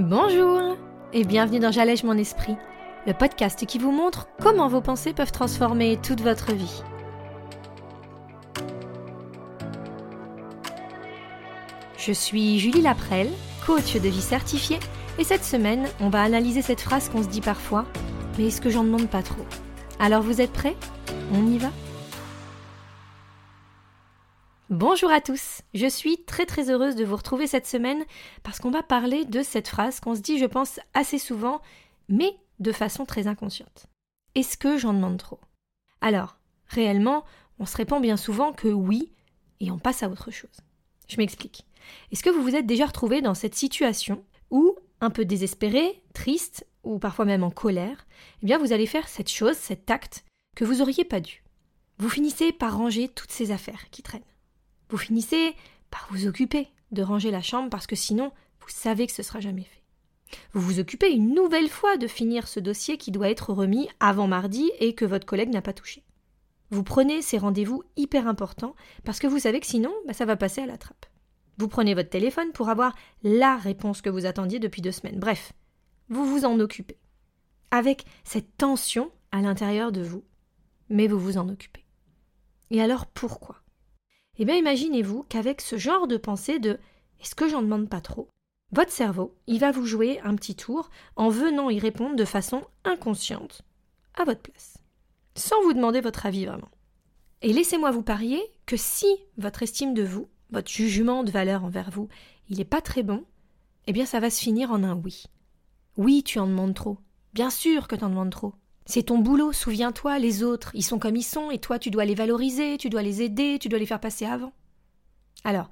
Bonjour et bienvenue dans J'allège mon esprit, le podcast qui vous montre comment vos pensées peuvent transformer toute votre vie. Je suis Julie Laprelle, coach de vie certifiée, et cette semaine, on va analyser cette phrase qu'on se dit parfois, mais est-ce que j'en demande pas trop? Alors vous êtes prêts? On y va? Bonjour à tous, je suis très très heureuse de vous retrouver cette semaine parce qu'on va parler de cette phrase qu'on se dit je pense assez souvent, mais de façon très inconsciente. Est-ce que j'en demande trop? Alors, réellement, on se répond bien souvent que oui, et on passe à autre chose. Je m'explique. Est-ce que vous vous êtes déjà retrouvé dans cette situation où, un peu désespéré, triste, ou parfois même en colère, eh bien vous allez faire cette chose, cet acte, que vous auriez pas dû? Vous finissez par ranger toutes ces affaires qui traînent. Vous finissez par vous occuper de ranger la chambre parce que sinon, vous savez que ce sera jamais fait. Vous vous occupez une nouvelle fois de finir ce dossier qui doit être remis avant mardi et que votre collègue n'a pas touché. Vous prenez ces rendez-vous hyper importants parce que vous savez que sinon, bah, ça va passer à la trappe. Vous prenez votre téléphone pour avoir la réponse que vous attendiez depuis deux semaines. Bref, vous vous en occupez. Avec cette tension à l'intérieur de vous. Mais vous vous en occupez. Et alors pourquoi? Eh bien, imaginez-vous qu'avec ce genre de pensée de est-ce que j'en demande pas trop? Votre cerveau, il va vous jouer un petit tour en venant y répondre de façon inconsciente, à votre place, sans vous demander votre avis vraiment. Et laissez-moi vous parier que si votre estime de vous, votre jugement de valeur envers vous, il n'est pas très bon, eh bien ça va se finir en un oui. Oui, tu en demandes trop. Bien sûr que tu en demandes trop. C'est ton boulot, souviens-toi, les autres, ils sont comme ils sont, et toi tu dois les valoriser, tu dois les aider, tu dois les faire passer avant. Alors,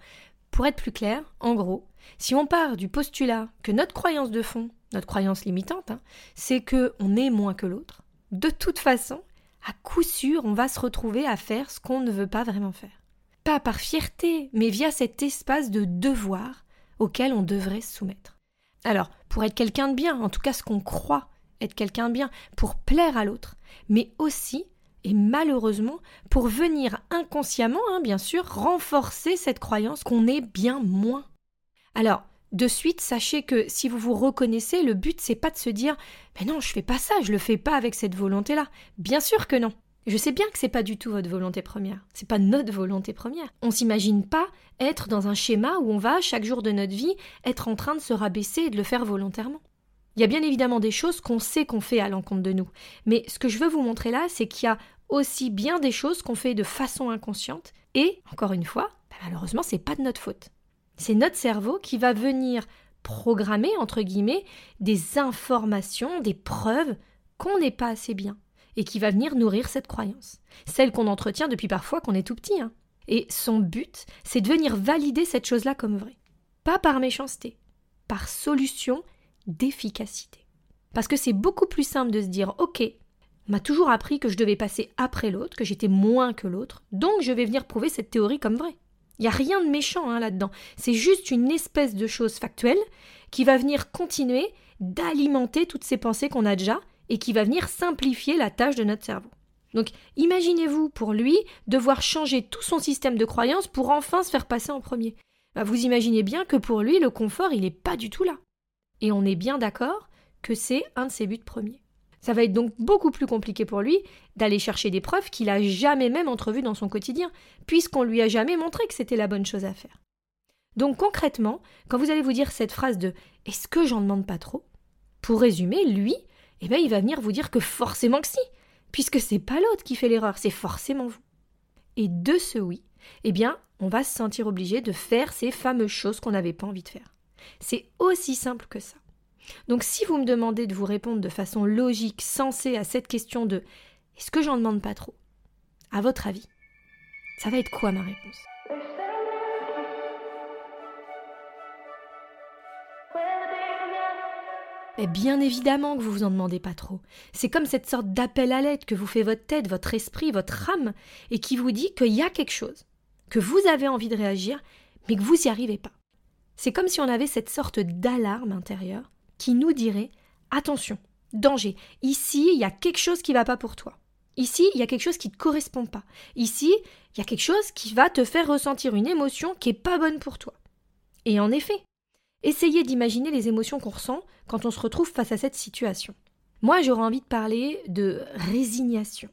pour être plus clair, en gros, si on part du postulat que notre croyance de fond, notre croyance limitante, hein, c'est que on est moins que l'autre, de toute façon, à coup sûr, on va se retrouver à faire ce qu'on ne veut pas vraiment faire. Pas par fierté, mais via cet espace de devoir auquel on devrait se soumettre. Alors, pour être quelqu'un de bien, en tout cas ce qu'on croit être quelqu'un bien, pour plaire à l'autre, mais aussi, et malheureusement, pour venir inconsciemment, hein, bien sûr, renforcer cette croyance qu'on est bien moins. Alors, de suite, sachez que si vous vous reconnaissez, le but c'est pas de se dire Mais non, je fais pas ça, je le fais pas avec cette volonté-là. Bien sûr que non. Je sais bien que c'est pas du tout votre volonté première. C'est pas notre volonté première. On s'imagine pas être dans un schéma où on va, chaque jour de notre vie, être en train de se rabaisser et de le faire volontairement. Il y a bien évidemment des choses qu'on sait qu'on fait à l'encontre de nous. Mais ce que je veux vous montrer là, c'est qu'il y a aussi bien des choses qu'on fait de façon inconsciente. Et, encore une fois, bah, malheureusement, c'est pas de notre faute. C'est notre cerveau qui va venir programmer, entre guillemets, des informations, des preuves qu'on n'est pas assez bien. Et qui va venir nourrir cette croyance. Celle qu'on entretient depuis parfois qu'on est tout petit. Hein. Et son but, c'est de venir valider cette chose-là comme vraie. Pas par méchanceté, par solution d'efficacité. Parce que c'est beaucoup plus simple de se dire Ok, m'a toujours appris que je devais passer après l'autre, que j'étais moins que l'autre, donc je vais venir prouver cette théorie comme vraie. Il n'y a rien de méchant hein, là-dedans. C'est juste une espèce de chose factuelle qui va venir continuer d'alimenter toutes ces pensées qu'on a déjà et qui va venir simplifier la tâche de notre cerveau. Donc imaginez-vous pour lui devoir changer tout son système de croyances pour enfin se faire passer en premier. Bah, vous imaginez bien que pour lui le confort il n'est pas du tout là. Et on est bien d'accord que c'est un de ses buts premiers. Ça va être donc beaucoup plus compliqué pour lui d'aller chercher des preuves qu'il a jamais même entrevues dans son quotidien, puisqu'on lui a jamais montré que c'était la bonne chose à faire. Donc concrètement, quand vous allez vous dire cette phrase de Est-ce que j'en demande pas trop? Pour résumer, lui, eh bien, il va venir vous dire que forcément que si, puisque c'est pas l'autre qui fait l'erreur, c'est forcément vous. Et de ce oui, eh bien, on va se sentir obligé de faire ces fameuses choses qu'on n'avait pas envie de faire. C'est aussi simple que ça. Donc si vous me demandez de vous répondre de façon logique, sensée à cette question de est-ce que j'en demande pas trop? À votre avis, ça va être quoi ma réponse? Et bien évidemment que vous vous en demandez pas trop. C'est comme cette sorte d'appel à l'aide que vous fait votre tête, votre esprit, votre âme, et qui vous dit qu'il y a quelque chose, que vous avez envie de réagir, mais que vous n'y arrivez pas. C'est comme si on avait cette sorte d'alarme intérieure qui nous dirait Attention, danger, ici il y a quelque chose qui ne va pas pour toi. Ici, il y a quelque chose qui ne te correspond pas. Ici, il y a quelque chose qui va te faire ressentir une émotion qui n'est pas bonne pour toi. Et en effet, Essayez d'imaginer les émotions qu'on ressent quand on se retrouve face à cette situation. Moi, j'aurais envie de parler de résignation,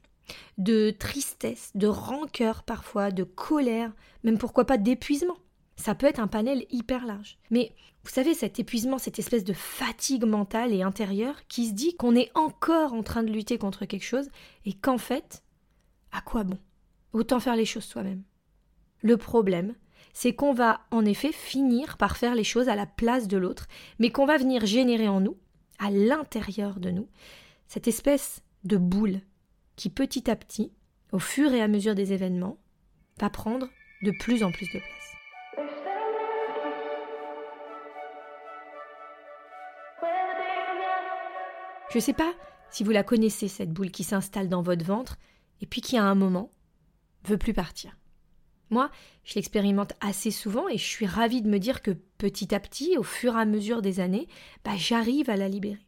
de tristesse, de rancœur parfois, de colère, même pourquoi pas d'épuisement. Ça peut être un panel hyper large. Mais vous savez, cet épuisement, cette espèce de fatigue mentale et intérieure qui se dit qu'on est encore en train de lutter contre quelque chose et qu'en fait, à quoi bon? Autant faire les choses soi-même. Le problème, c'est qu'on va en effet finir par faire les choses à la place de l'autre, mais qu'on va venir générer en nous, à l'intérieur de nous, cette espèce de boule qui petit à petit, au fur et à mesure des événements, va prendre de plus en plus de place. Je ne sais pas si vous la connaissez, cette boule qui s'installe dans votre ventre et puis qui, à un moment, veut plus partir. Moi, je l'expérimente assez souvent et je suis ravie de me dire que petit à petit, au fur et à mesure des années, bah, j'arrive à la libérer.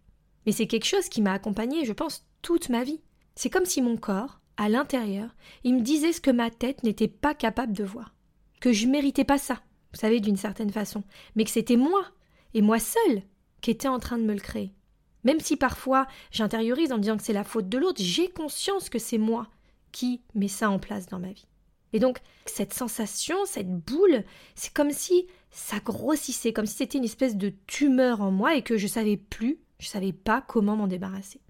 Mais c'est quelque chose qui m'a accompagnée, je pense, toute ma vie. C'est comme si mon corps, à l'intérieur, il me disait ce que ma tête n'était pas capable de voir. Que je méritais pas ça, vous savez, d'une certaine façon, mais que c'était moi, et moi seule, qui était en train de me le créer. Même si parfois j'intériorise en disant que c'est la faute de l'autre, j'ai conscience que c'est moi qui mets ça en place dans ma vie. Et donc, cette sensation, cette boule, c'est comme si ça grossissait, comme si c'était une espèce de tumeur en moi et que je savais plus, je savais pas comment m'en débarrasser.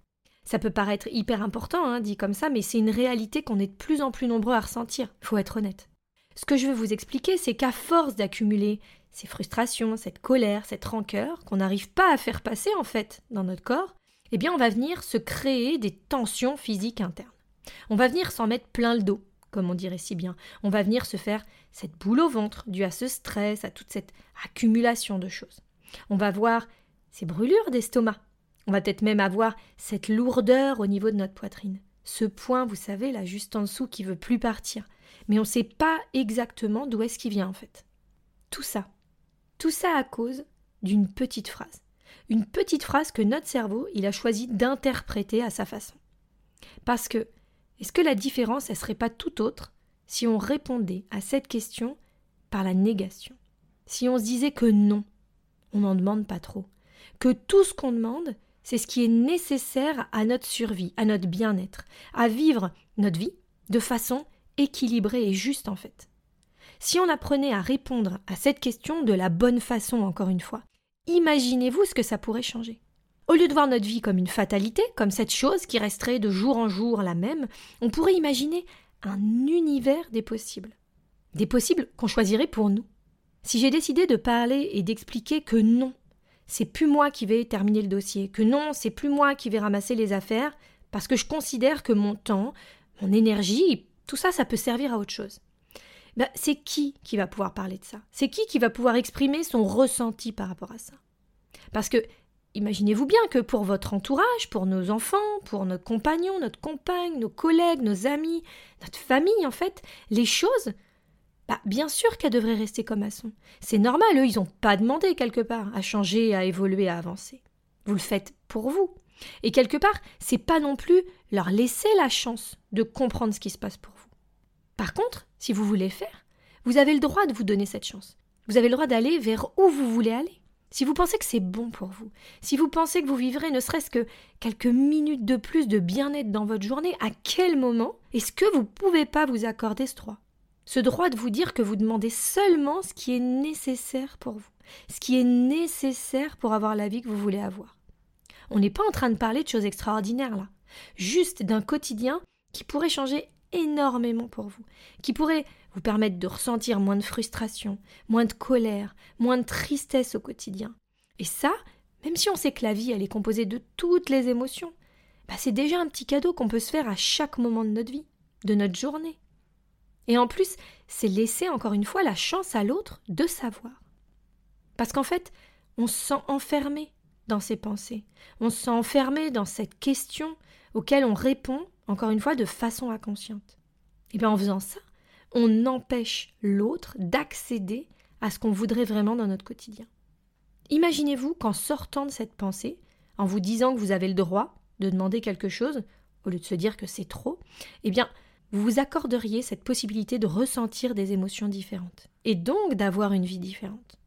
Ça peut paraître hyper important, hein, dit comme ça, mais c'est une réalité qu'on est de plus en plus nombreux à ressentir, faut être honnête. Ce que je veux vous expliquer, c'est qu'à force d'accumuler ces frustrations, cette colère, cette rancœur qu'on n'arrive pas à faire passer en fait dans notre corps, eh bien on va venir se créer des tensions physiques internes. On va venir s'en mettre plein le dos, comme on dirait si bien. On va venir se faire cette boule au ventre due à ce stress, à toute cette accumulation de choses. On va voir ces brûlures d'estomac. On va peut-être même avoir cette lourdeur au niveau de notre poitrine. Ce point, vous savez, là, juste en dessous, qui veut plus partir. Mais on ne sait pas exactement d'où est-ce qu'il vient, en fait. Tout ça, tout ça à cause d'une petite phrase. Une petite phrase que notre cerveau, il a choisi d'interpréter à sa façon. Parce que, est-ce que la différence, elle serait pas tout autre si on répondait à cette question par la négation? Si on se disait que non, on n'en demande pas trop, que tout ce qu'on demande, c'est ce qui est nécessaire à notre survie, à notre bien-être, à vivre notre vie de façon équilibrée et juste en fait. Si on apprenait à répondre à cette question de la bonne façon, encore une fois, imaginez-vous ce que ça pourrait changer. Au lieu de voir notre vie comme une fatalité, comme cette chose qui resterait de jour en jour la même, on pourrait imaginer un univers des possibles. Des possibles qu'on choisirait pour nous. Si j'ai décidé de parler et d'expliquer que non, c'est plus moi qui vais terminer le dossier, que non, c'est plus moi qui vais ramasser les affaires, parce que je considère que mon temps, mon énergie, tout ça, ça peut servir à autre chose. Bah, c'est qui qui va pouvoir parler de ça? C'est qui qui va pouvoir exprimer son ressenti par rapport à ça? Parce que imaginez-vous bien que pour votre entourage, pour nos enfants, pour nos compagnons, notre compagne, nos collègues, nos amis, notre famille, en fait, les choses, bah, bien sûr qu'elles devraient rester comme elles sont. C'est normal, eux, ils n'ont pas demandé quelque part à changer, à évoluer, à avancer. Vous le faites pour vous. Et quelque part, c'est pas non plus leur laisser la chance de comprendre ce qui se passe pour vous. Par contre, si vous voulez faire, vous avez le droit de vous donner cette chance. Vous avez le droit d'aller vers où vous voulez aller. Si vous pensez que c'est bon pour vous, si vous pensez que vous vivrez ne serait-ce que quelques minutes de plus de bien-être dans votre journée, à quel moment est-ce que vous ne pouvez pas vous accorder ce droit? Ce droit de vous dire que vous demandez seulement ce qui est nécessaire pour vous, ce qui est nécessaire pour avoir la vie que vous voulez avoir. On n'est pas en train de parler de choses extraordinaires là, juste d'un quotidien qui pourrait changer énormément pour vous, qui pourrait vous permettre de ressentir moins de frustration, moins de colère, moins de tristesse au quotidien. Et ça, même si on sait que la vie, elle est composée de toutes les émotions, bah c'est déjà un petit cadeau qu'on peut se faire à chaque moment de notre vie, de notre journée. Et en plus, c'est laisser encore une fois la chance à l'autre de savoir. Parce qu'en fait, on se sent enfermé dans ses pensées, on se sent enfermé dans cette question auquel on répond encore une fois de façon inconsciente. Et bien en faisant ça, on empêche l'autre d'accéder à ce qu'on voudrait vraiment dans notre quotidien. Imaginez-vous qu'en sortant de cette pensée, en vous disant que vous avez le droit de demander quelque chose, au lieu de se dire que c'est trop, eh bien, vous vous accorderiez cette possibilité de ressentir des émotions différentes, et donc d'avoir une vie différente.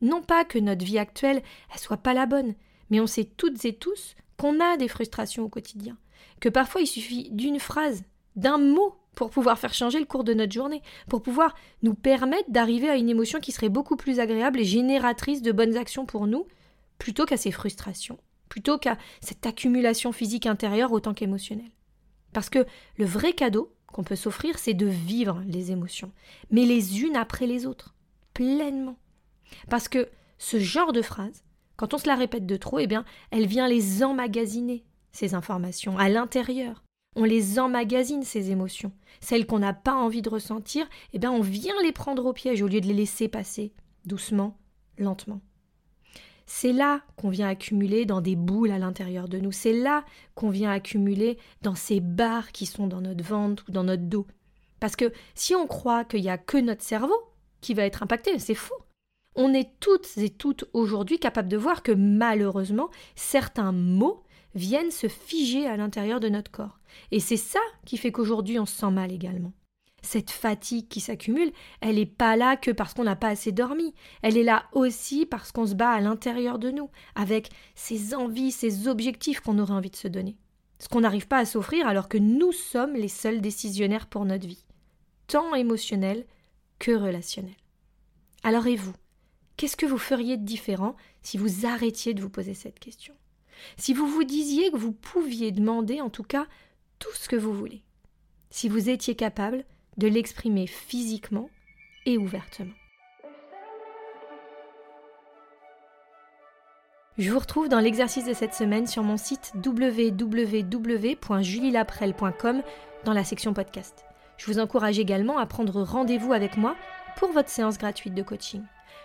Non pas que notre vie actuelle elle soit pas la bonne, mais on sait toutes et tous qu'on a des frustrations au quotidien, que parfois il suffit d'une phrase, d'un mot pour pouvoir faire changer le cours de notre journée, pour pouvoir nous permettre d'arriver à une émotion qui serait beaucoup plus agréable et génératrice de bonnes actions pour nous, plutôt qu'à ces frustrations, plutôt qu'à cette accumulation physique intérieure autant qu'émotionnelle. Parce que le vrai cadeau qu'on peut s'offrir, c'est de vivre les émotions, mais les unes après les autres, pleinement. Parce que ce genre de phrase, quand on se la répète de trop, eh bien, elle vient les emmagasiner, ces informations, à l'intérieur. On les emmagasine, ces émotions. Celles qu'on n'a pas envie de ressentir, eh bien, on vient les prendre au piège au lieu de les laisser passer, doucement, lentement. C'est là qu'on vient accumuler dans des boules à l'intérieur de nous. C'est là qu'on vient accumuler dans ces barres qui sont dans notre ventre ou dans notre dos. Parce que si on croit qu'il n'y a que notre cerveau qui va être impacté, c'est faux. On est toutes et toutes aujourd'hui capables de voir que malheureusement, certains mots viennent se figer à l'intérieur de notre corps. Et c'est ça qui fait qu'aujourd'hui on se sent mal également cette fatigue qui s'accumule, elle n'est pas là que parce qu'on n'a pas assez dormi. Elle est là aussi parce qu'on se bat à l'intérieur de nous, avec ces envies, ces objectifs qu'on aurait envie de se donner. Ce qu'on n'arrive pas à s'offrir alors que nous sommes les seuls décisionnaires pour notre vie, tant émotionnelle que relationnelle. Alors et vous? Qu'est-ce que vous feriez de différent si vous arrêtiez de vous poser cette question? Si vous vous disiez que vous pouviez demander en tout cas tout ce que vous voulez Si vous étiez capable de l'exprimer physiquement et ouvertement. Je vous retrouve dans l'exercice de cette semaine sur mon site www.julielaprel.com dans la section podcast. Je vous encourage également à prendre rendez-vous avec moi pour votre séance gratuite de coaching.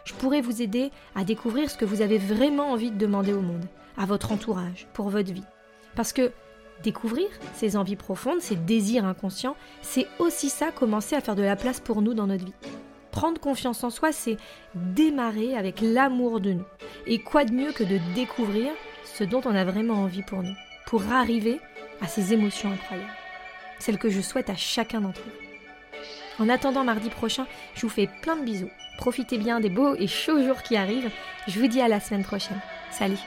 Je pourrais vous aider à découvrir ce que vous avez vraiment envie de demander au monde, à votre entourage, pour votre vie. Parce que Découvrir ses envies profondes, ses désirs inconscients, c'est aussi ça commencer à faire de la place pour nous dans notre vie. Prendre confiance en soi, c'est démarrer avec l'amour de nous. Et quoi de mieux que de découvrir ce dont on a vraiment envie pour nous, pour arriver à ces émotions incroyables, celles que je souhaite à chacun d'entre vous. En attendant mardi prochain, je vous fais plein de bisous. Profitez bien des beaux et chauds jours qui arrivent. Je vous dis à la semaine prochaine. Salut